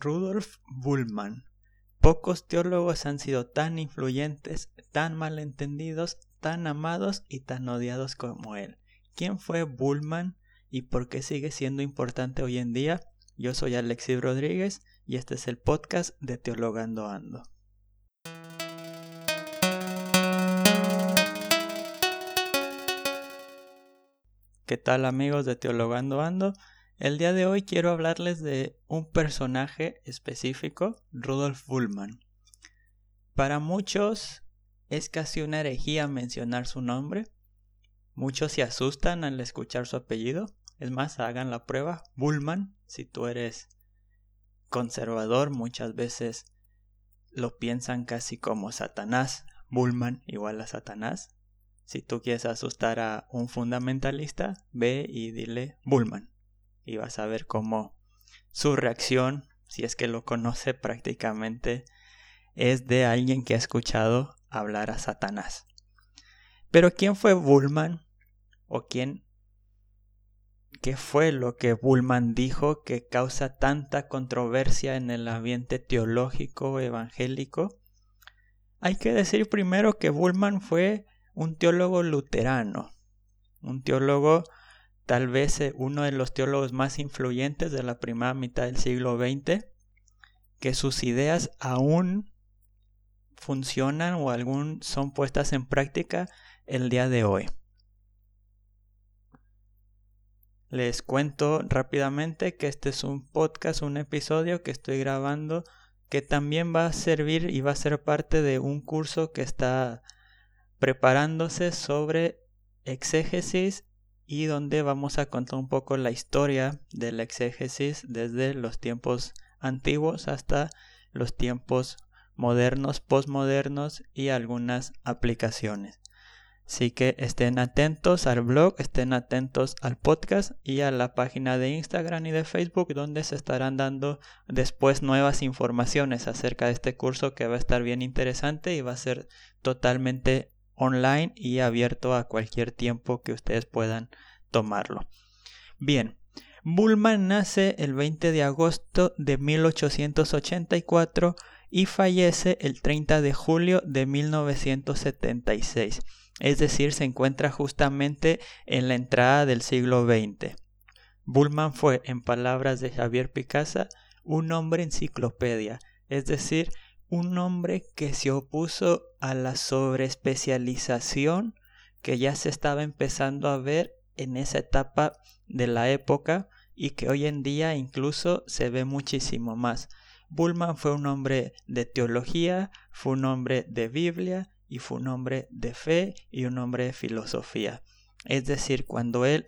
Rudolf Bullmann. Pocos teólogos han sido tan influyentes, tan malentendidos, tan amados y tan odiados como él. ¿Quién fue Bullmann y por qué sigue siendo importante hoy en día? Yo soy Alexis Rodríguez y este es el podcast de Teologando Ando. ¿Qué tal amigos de Teologando Ando? El día de hoy quiero hablarles de un personaje específico, Rudolf Bullmann. Para muchos es casi una herejía mencionar su nombre. Muchos se asustan al escuchar su apellido. Es más, hagan la prueba. Bullmann, si tú eres conservador, muchas veces lo piensan casi como Satanás. Bullmann igual a Satanás. Si tú quieres asustar a un fundamentalista, ve y dile Bullmann y vas a ver cómo su reacción, si es que lo conoce prácticamente, es de alguien que ha escuchado hablar a Satanás. Pero ¿quién fue Bullman? ¿O quién? ¿Qué fue lo que Bullman dijo que causa tanta controversia en el ambiente teológico evangélico? Hay que decir primero que Bullman fue un teólogo luterano, un teólogo tal vez eh, uno de los teólogos más influyentes de la primera mitad del siglo XX, que sus ideas aún funcionan o aún son puestas en práctica el día de hoy. Les cuento rápidamente que este es un podcast, un episodio que estoy grabando que también va a servir y va a ser parte de un curso que está preparándose sobre exégesis y donde vamos a contar un poco la historia de la exégesis desde los tiempos antiguos hasta los tiempos modernos, postmodernos y algunas aplicaciones. Así que estén atentos al blog, estén atentos al podcast y a la página de Instagram y de Facebook donde se estarán dando después nuevas informaciones acerca de este curso que va a estar bien interesante y va a ser totalmente online y abierto a cualquier tiempo que ustedes puedan tomarlo. Bien, Bullman nace el 20 de agosto de 1884 y fallece el 30 de julio de 1976, es decir, se encuentra justamente en la entrada del siglo XX. Bullman fue, en palabras de Javier Picasa, un hombre enciclopedia, es decir, un hombre que se opuso a la sobreespecialización que ya se estaba empezando a ver en esa etapa de la época y que hoy en día incluso se ve muchísimo más. Bullman fue un hombre de teología, fue un hombre de Biblia y fue un hombre de fe y un hombre de filosofía. Es decir, cuando él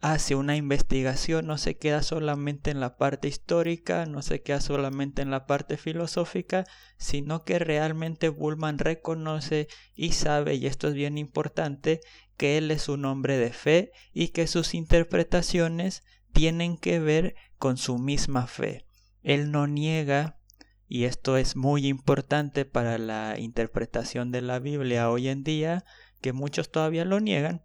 hace una investigación, no se queda solamente en la parte histórica, no se queda solamente en la parte filosófica, sino que realmente Bullman reconoce y sabe, y esto es bien importante, que él es un hombre de fe y que sus interpretaciones tienen que ver con su misma fe. Él no niega, y esto es muy importante para la interpretación de la Biblia hoy en día, que muchos todavía lo niegan,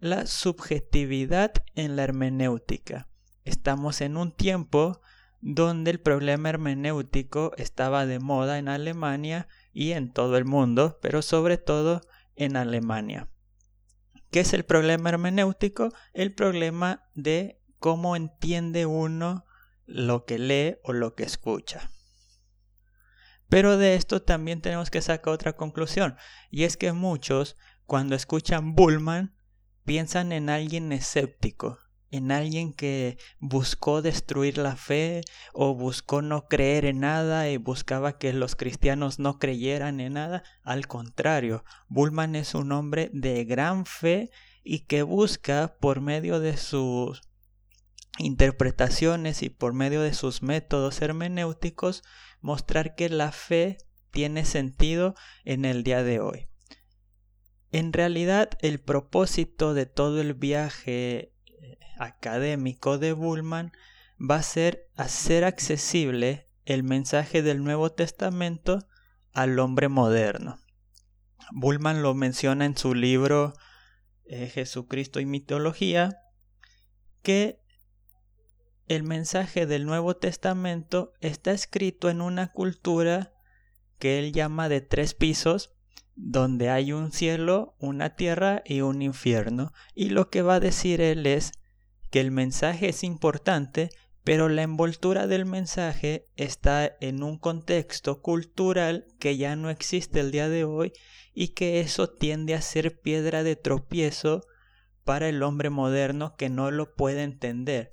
la subjetividad en la hermenéutica. Estamos en un tiempo donde el problema hermenéutico estaba de moda en Alemania y en todo el mundo, pero sobre todo en Alemania. ¿Qué es el problema hermenéutico? El problema de cómo entiende uno lo que lee o lo que escucha. Pero de esto también tenemos que sacar otra conclusión, y es que muchos, cuando escuchan Bullman, piensan en alguien escéptico, en alguien que buscó destruir la fe o buscó no creer en nada y buscaba que los cristianos no creyeran en nada. Al contrario, Bullman es un hombre de gran fe y que busca por medio de sus interpretaciones y por medio de sus métodos hermenéuticos mostrar que la fe tiene sentido en el día de hoy. En realidad, el propósito de todo el viaje eh, académico de Bullman va a ser hacer accesible el mensaje del Nuevo Testamento al hombre moderno. Bullman lo menciona en su libro eh, Jesucristo y mitología, que el mensaje del Nuevo Testamento está escrito en una cultura que él llama de tres pisos, donde hay un cielo, una tierra y un infierno. Y lo que va a decir él es que el mensaje es importante, pero la envoltura del mensaje está en un contexto cultural que ya no existe el día de hoy y que eso tiende a ser piedra de tropiezo para el hombre moderno que no lo puede entender.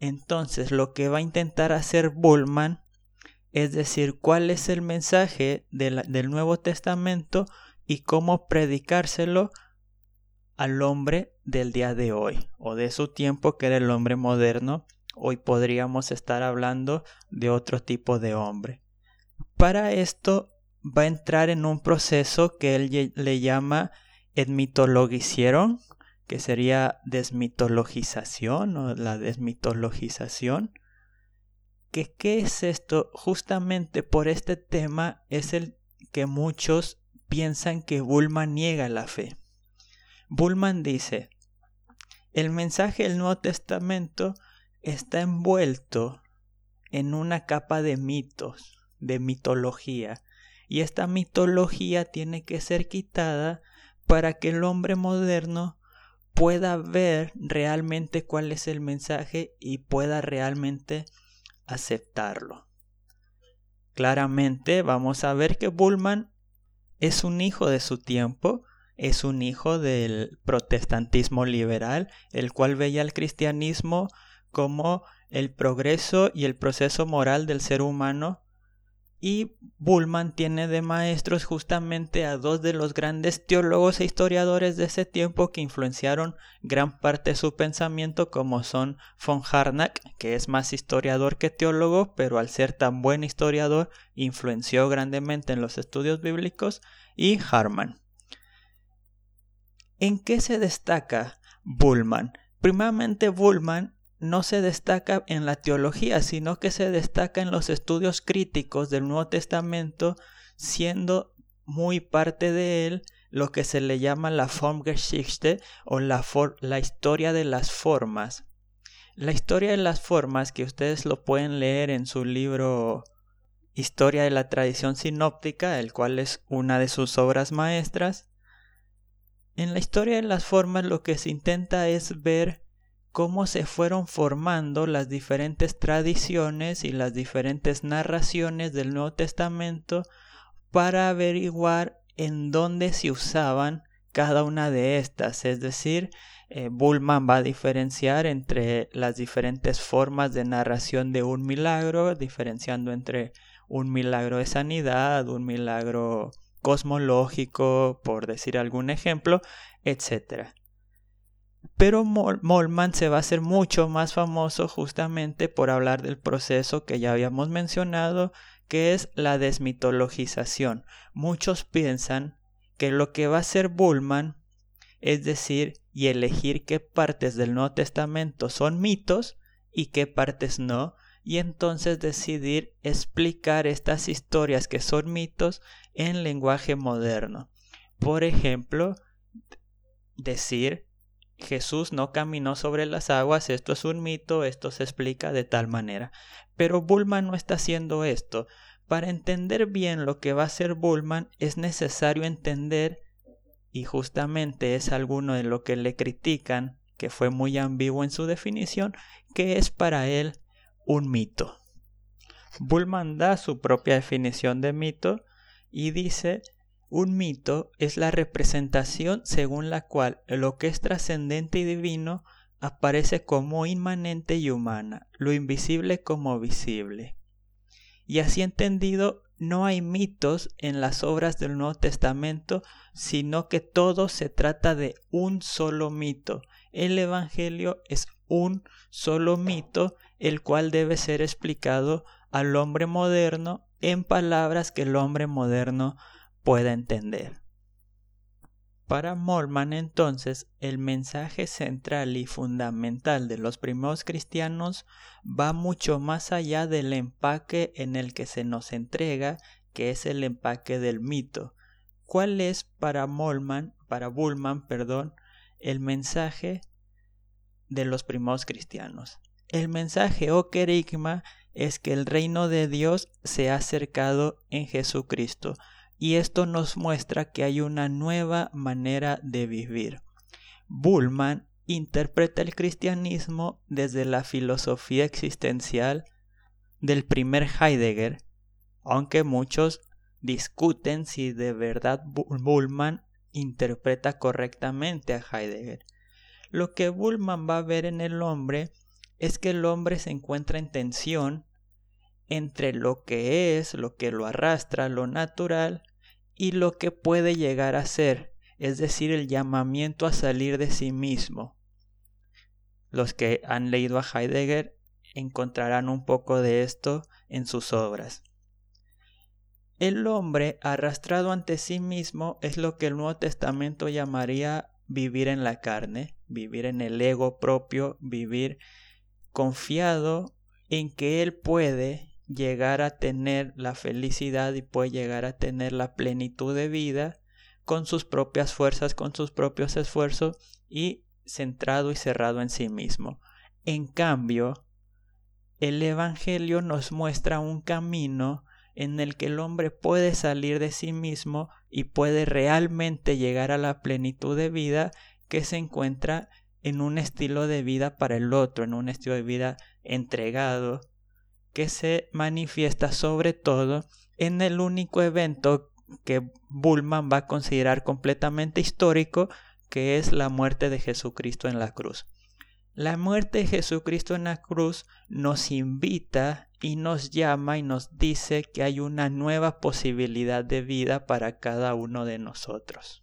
Entonces lo que va a intentar hacer Bullman es decir, cuál es el mensaje del Nuevo Testamento y cómo predicárselo al hombre del día de hoy o de su tiempo que era el hombre moderno. Hoy podríamos estar hablando de otro tipo de hombre. Para esto va a entrar en un proceso que él le llama etmitologicieron que sería desmitologización o la desmitologización. ¿Qué, ¿Qué es esto? Justamente por este tema es el que muchos piensan que Bullman niega la fe. Bullman dice, el mensaje del Nuevo Testamento está envuelto en una capa de mitos, de mitología, y esta mitología tiene que ser quitada para que el hombre moderno pueda ver realmente cuál es el mensaje y pueda realmente aceptarlo. Claramente vamos a ver que Bullman es un hijo de su tiempo, es un hijo del protestantismo liberal, el cual veía al cristianismo como el progreso y el proceso moral del ser humano y Bullman tiene de maestros justamente a dos de los grandes teólogos e historiadores de ese tiempo que influenciaron gran parte de su pensamiento, como son von Harnack, que es más historiador que teólogo, pero al ser tan buen historiador influenció grandemente en los estudios bíblicos, y Harman. ¿En qué se destaca Bullman? Primeramente, Bullman no se destaca en la teología, sino que se destaca en los estudios críticos del Nuevo Testamento, siendo muy parte de él lo que se le llama la Formgeschichte o la, historia de las formas. La historia de las formas, que ustedes lo pueden leer en su libro Historia de la tradición sinóptica, el cual es una de sus obras maestras. En la historia de las formas lo que se intenta es ver cómo se fueron formando las diferentes tradiciones y las diferentes narraciones del Nuevo Testamento para averiguar en dónde se usaban cada una de estas. Es decir, eh, Bullman va a diferenciar entre las diferentes formas de narración de un milagro, diferenciando entre un milagro de sanidad, un milagro cosmológico, por decir algún ejemplo, etc. Pero Molman se va a hacer mucho más famoso justamente por hablar del proceso que ya habíamos mencionado, que es la desmitologización. Muchos piensan que lo que va a hacer Bullman es decir, y elegir qué partes del Nuevo Testamento son mitos y qué partes no, y entonces decidir explicar estas historias que son mitos en lenguaje moderno. Por ejemplo, decir Jesús no caminó sobre las aguas, esto es un mito, esto se explica de tal manera. Pero Bullman no está haciendo esto. Para entender bien lo que va a hacer Bullman es necesario entender, y justamente es alguno de lo que le critican, que fue muy ambiguo en su definición, que es para él un mito. Bullman da su propia definición de mito y dice un mito es la representación según la cual lo que es trascendente y divino aparece como inmanente y humana, lo invisible como visible. Y así entendido, no hay mitos en las obras del Nuevo Testamento, sino que todo se trata de un solo mito. El Evangelio es un solo mito, el cual debe ser explicado al hombre moderno en palabras que el hombre moderno pueda entender. Para Mormon entonces el mensaje central y fundamental de los primeros cristianos va mucho más allá del empaque en el que se nos entrega, que es el empaque del mito. ¿Cuál es para Mormon, para Bullman, perdón, el mensaje de los primeros cristianos? El mensaje o querigma es que el reino de Dios se ha acercado en Jesucristo y esto nos muestra que hay una nueva manera de vivir. Bullman interpreta el cristianismo desde la filosofía existencial del primer Heidegger, aunque muchos discuten si de verdad Bullman interpreta correctamente a Heidegger. Lo que Bullman va a ver en el hombre es que el hombre se encuentra en tensión entre lo que es, lo que lo arrastra, lo natural, y lo que puede llegar a ser, es decir, el llamamiento a salir de sí mismo. Los que han leído a Heidegger encontrarán un poco de esto en sus obras. El hombre arrastrado ante sí mismo es lo que el Nuevo Testamento llamaría vivir en la carne, vivir en el ego propio, vivir confiado en que él puede llegar a tener la felicidad y puede llegar a tener la plenitud de vida con sus propias fuerzas, con sus propios esfuerzos y centrado y cerrado en sí mismo. En cambio, el Evangelio nos muestra un camino en el que el hombre puede salir de sí mismo y puede realmente llegar a la plenitud de vida que se encuentra en un estilo de vida para el otro, en un estilo de vida entregado, que se manifiesta sobre todo en el único evento que Bullman va a considerar completamente histórico, que es la muerte de Jesucristo en la cruz. La muerte de Jesucristo en la cruz nos invita y nos llama y nos dice que hay una nueva posibilidad de vida para cada uno de nosotros.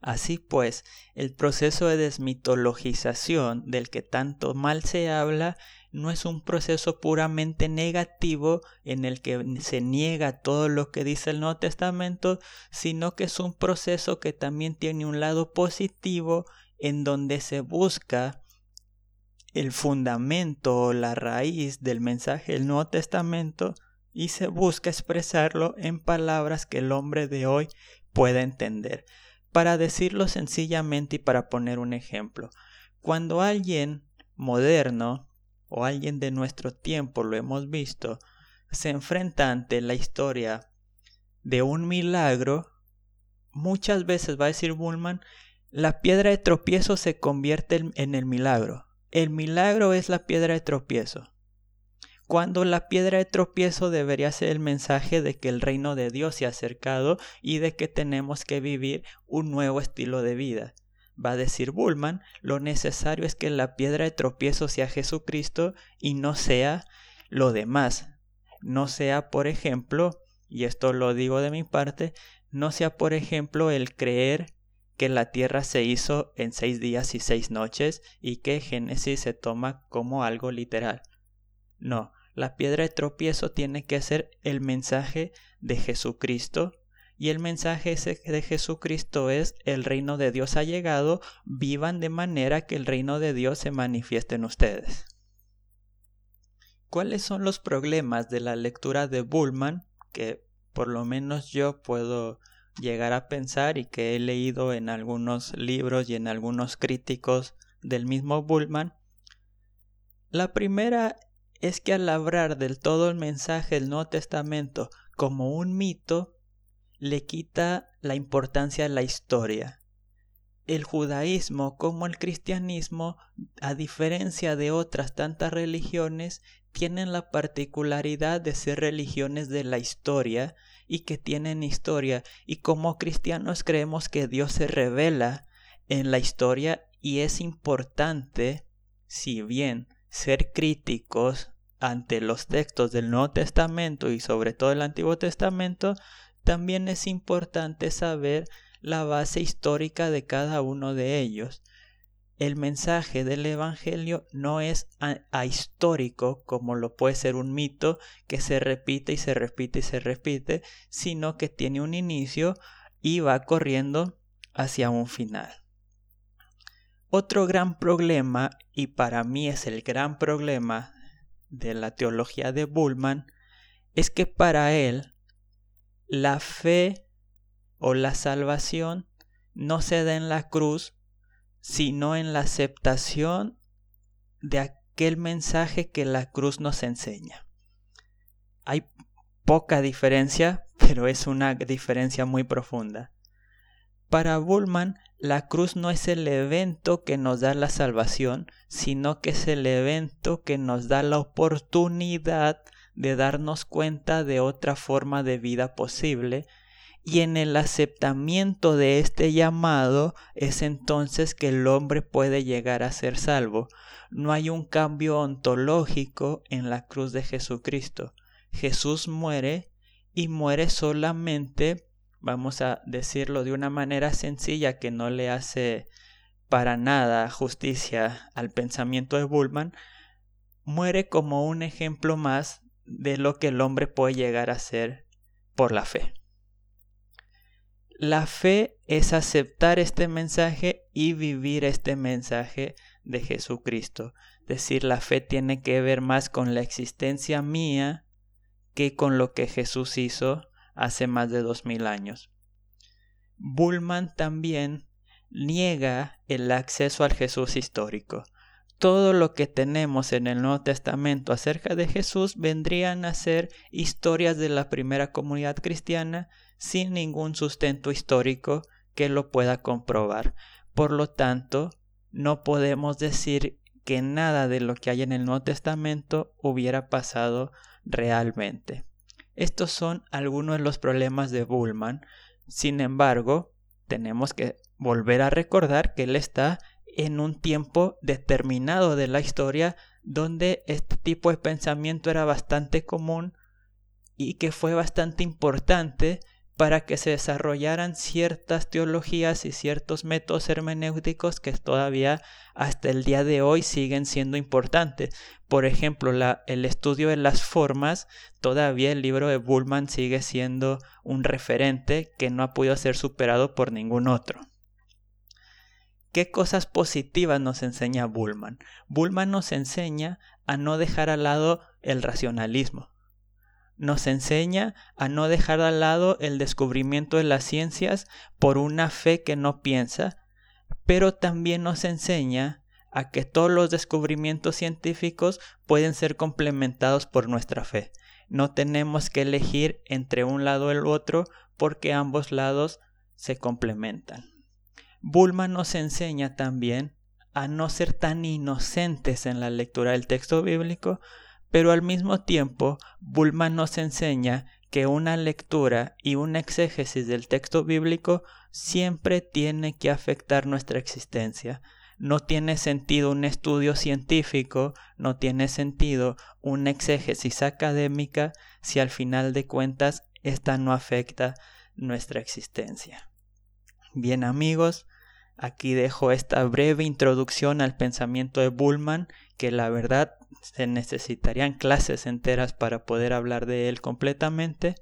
Así pues, el proceso de desmitologización del que tanto mal se habla no es un proceso puramente negativo en el que se niega todo lo que dice el Nuevo Testamento, sino que es un proceso que también tiene un lado positivo en donde se busca el fundamento o la raíz del mensaje del Nuevo Testamento y se busca expresarlo en palabras que el hombre de hoy pueda entender. Para decirlo sencillamente y para poner un ejemplo, cuando alguien moderno o alguien de nuestro tiempo, lo hemos visto, se enfrenta ante la historia de un milagro, muchas veces va a decir Bullman, la piedra de tropiezo se convierte en el milagro. El milagro es la piedra de tropiezo. Cuando la piedra de tropiezo debería ser el mensaje de que el reino de Dios se ha acercado y de que tenemos que vivir un nuevo estilo de vida. Va a decir Bullman, lo necesario es que la piedra de tropiezo sea Jesucristo y no sea lo demás. No sea, por ejemplo, y esto lo digo de mi parte, no sea, por ejemplo, el creer que la tierra se hizo en seis días y seis noches y que Génesis se toma como algo literal. No, la piedra de tropiezo tiene que ser el mensaje de Jesucristo y el mensaje de Jesucristo es el reino de Dios ha llegado, vivan de manera que el reino de Dios se manifieste en ustedes. ¿Cuáles son los problemas de la lectura de Bullman que por lo menos yo puedo llegar a pensar y que he leído en algunos libros y en algunos críticos del mismo Bullman. La primera es que al hablar del todo el mensaje del Nuevo Testamento como un mito, le quita la importancia a la historia. El judaísmo como el cristianismo, a diferencia de otras tantas religiones, tienen la particularidad de ser religiones de la historia y que tienen historia y como cristianos creemos que Dios se revela en la historia y es importante, si bien ser críticos ante los textos del Nuevo Testamento y sobre todo el Antiguo Testamento, también es importante saber la base histórica de cada uno de ellos el mensaje del Evangelio no es ahistórico como lo puede ser un mito que se repite y se repite y se repite, sino que tiene un inicio y va corriendo hacia un final. Otro gran problema, y para mí es el gran problema de la teología de Bullman, es que para él la fe o la salvación no se da en la cruz, sino en la aceptación de que el mensaje que la cruz nos enseña. Hay poca diferencia, pero es una diferencia muy profunda. Para Bullman, la cruz no es el evento que nos da la salvación, sino que es el evento que nos da la oportunidad de darnos cuenta de otra forma de vida posible y en el aceptamiento de este llamado es entonces que el hombre puede llegar a ser salvo. No hay un cambio ontológico en la cruz de Jesucristo. Jesús muere y muere solamente, vamos a decirlo de una manera sencilla que no le hace para nada justicia al pensamiento de Bullman, muere como un ejemplo más de lo que el hombre puede llegar a ser por la fe. La fe es aceptar este mensaje y vivir este mensaje de Jesucristo. Es decir, la fe tiene que ver más con la existencia mía que con lo que Jesús hizo hace más de dos mil años. Bullman también niega el acceso al Jesús histórico. Todo lo que tenemos en el Nuevo Testamento acerca de Jesús vendrían a ser historias de la primera comunidad cristiana sin ningún sustento histórico que lo pueda comprobar. Por lo tanto, no podemos decir que nada de lo que hay en el Nuevo Testamento hubiera pasado realmente. Estos son algunos de los problemas de Bullman. Sin embargo, tenemos que volver a recordar que él está en un tiempo determinado de la historia donde este tipo de pensamiento era bastante común y que fue bastante importante para que se desarrollaran ciertas teologías y ciertos métodos hermenéuticos que todavía hasta el día de hoy siguen siendo importantes. Por ejemplo, el estudio de las formas, todavía el libro de Bullman sigue siendo un referente que no ha podido ser superado por ningún otro. ¿Qué cosas positivas nos enseña Bullman? Bullman nos enseña a no dejar al lado el racionalismo nos enseña a no dejar al lado el descubrimiento de las ciencias por una fe que no piensa, pero también nos enseña a que todos los descubrimientos científicos pueden ser complementados por nuestra fe. No tenemos que elegir entre un lado o el otro porque ambos lados se complementan. Bulma nos enseña también a no ser tan inocentes en la lectura del texto bíblico, pero al mismo tiempo Bullman nos enseña que una lectura y un exégesis del texto bíblico siempre tiene que afectar nuestra existencia. No tiene sentido un estudio científico, no tiene sentido una exégesis académica si al final de cuentas esta no afecta nuestra existencia. Bien amigos, aquí dejo esta breve introducción al pensamiento de Bullman que la verdad se necesitarían clases enteras para poder hablar de él completamente,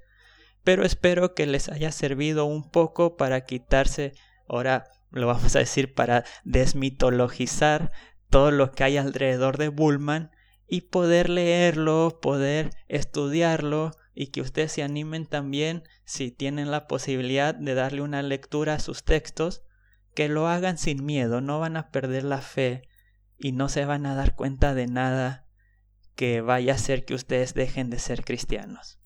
pero espero que les haya servido un poco para quitarse, ahora lo vamos a decir, para desmitologizar todo lo que hay alrededor de Bullman y poder leerlo, poder estudiarlo y que ustedes se animen también si tienen la posibilidad de darle una lectura a sus textos, que lo hagan sin miedo, no van a perder la fe y no se van a dar cuenta de nada que vaya a hacer que ustedes dejen de ser cristianos.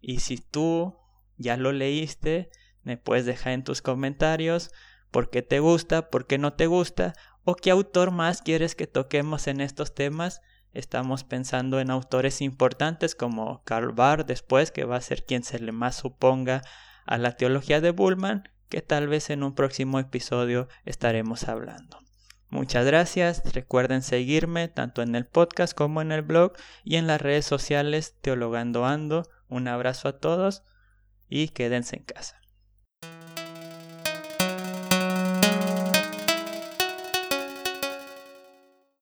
Y si tú ya lo leíste, me puedes dejar en tus comentarios por qué te gusta, por qué no te gusta, o qué autor más quieres que toquemos en estos temas. Estamos pensando en autores importantes como Karl Barth después, que va a ser quien se le más suponga a la teología de Bullman, que tal vez en un próximo episodio estaremos hablando. Muchas gracias. Recuerden seguirme tanto en el podcast como en el blog y en las redes sociales Teologando Ando. Un abrazo a todos y quédense en casa.